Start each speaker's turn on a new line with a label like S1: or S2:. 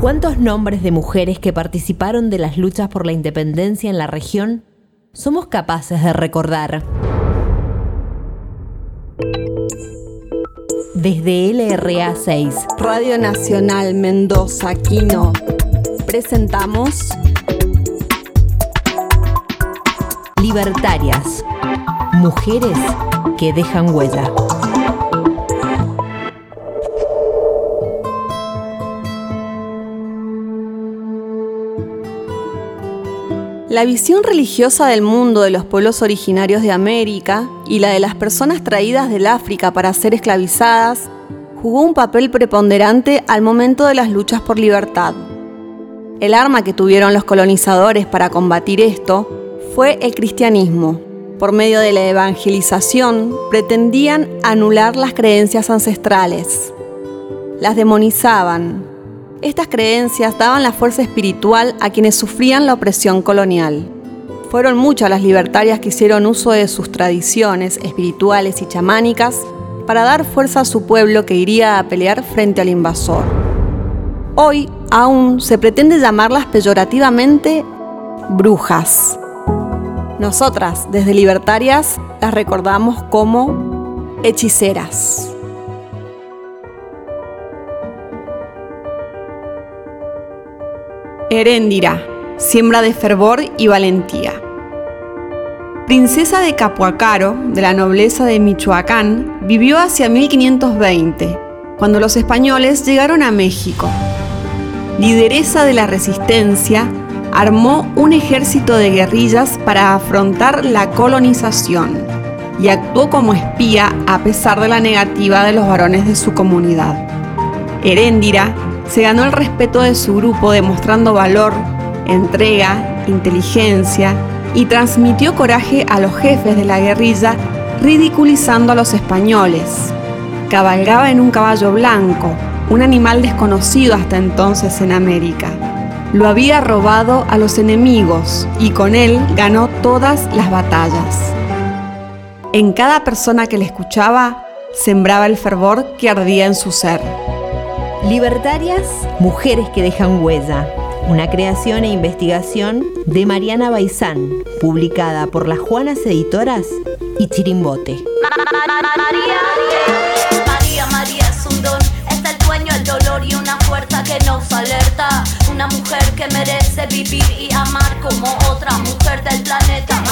S1: ¿Cuántos nombres de mujeres que participaron de las luchas por la independencia en la región somos capaces de recordar? Desde LRA 6,
S2: Radio Nacional Mendoza Quino, presentamos
S1: Libertarias, mujeres que dejan huella.
S2: La visión religiosa del mundo de los pueblos originarios de América y la de las personas traídas del África para ser esclavizadas jugó un papel preponderante al momento de las luchas por libertad. El arma que tuvieron los colonizadores para combatir esto fue el cristianismo. Por medio de la evangelización pretendían anular las creencias ancestrales. Las demonizaban, estas creencias daban la fuerza espiritual a quienes sufrían la opresión colonial. Fueron muchas las libertarias que hicieron uso de sus tradiciones espirituales y chamánicas para dar fuerza a su pueblo que iría a pelear frente al invasor. Hoy aún se pretende llamarlas peyorativamente brujas. Nosotras, desde Libertarias, las recordamos como hechiceras. Heréndira, siembra de fervor y valentía. Princesa de Capuacaro, de la nobleza de Michoacán, vivió hacia 1520, cuando los españoles llegaron a México. Lideresa de la resistencia, armó un ejército de guerrillas para afrontar la colonización y actuó como espía a pesar de la negativa de los varones de su comunidad. Heréndira se ganó el respeto de su grupo demostrando valor, entrega, inteligencia y transmitió coraje a los jefes de la guerrilla ridiculizando a los españoles. Cabalgaba en un caballo blanco, un animal desconocido hasta entonces en América. Lo había robado a los enemigos y con él ganó todas las batallas. En cada persona que le escuchaba sembraba el fervor que ardía en su ser.
S1: Libertarias, mujeres que dejan huella. Una creación e investigación de Mariana Baizán, publicada por las Juanas Editoras y Chirimbote.
S3: María, María, María es un don, es el dueño el dolor y una fuerza que nos alerta. Una mujer que merece vivir y amar como otra mujer del planeta.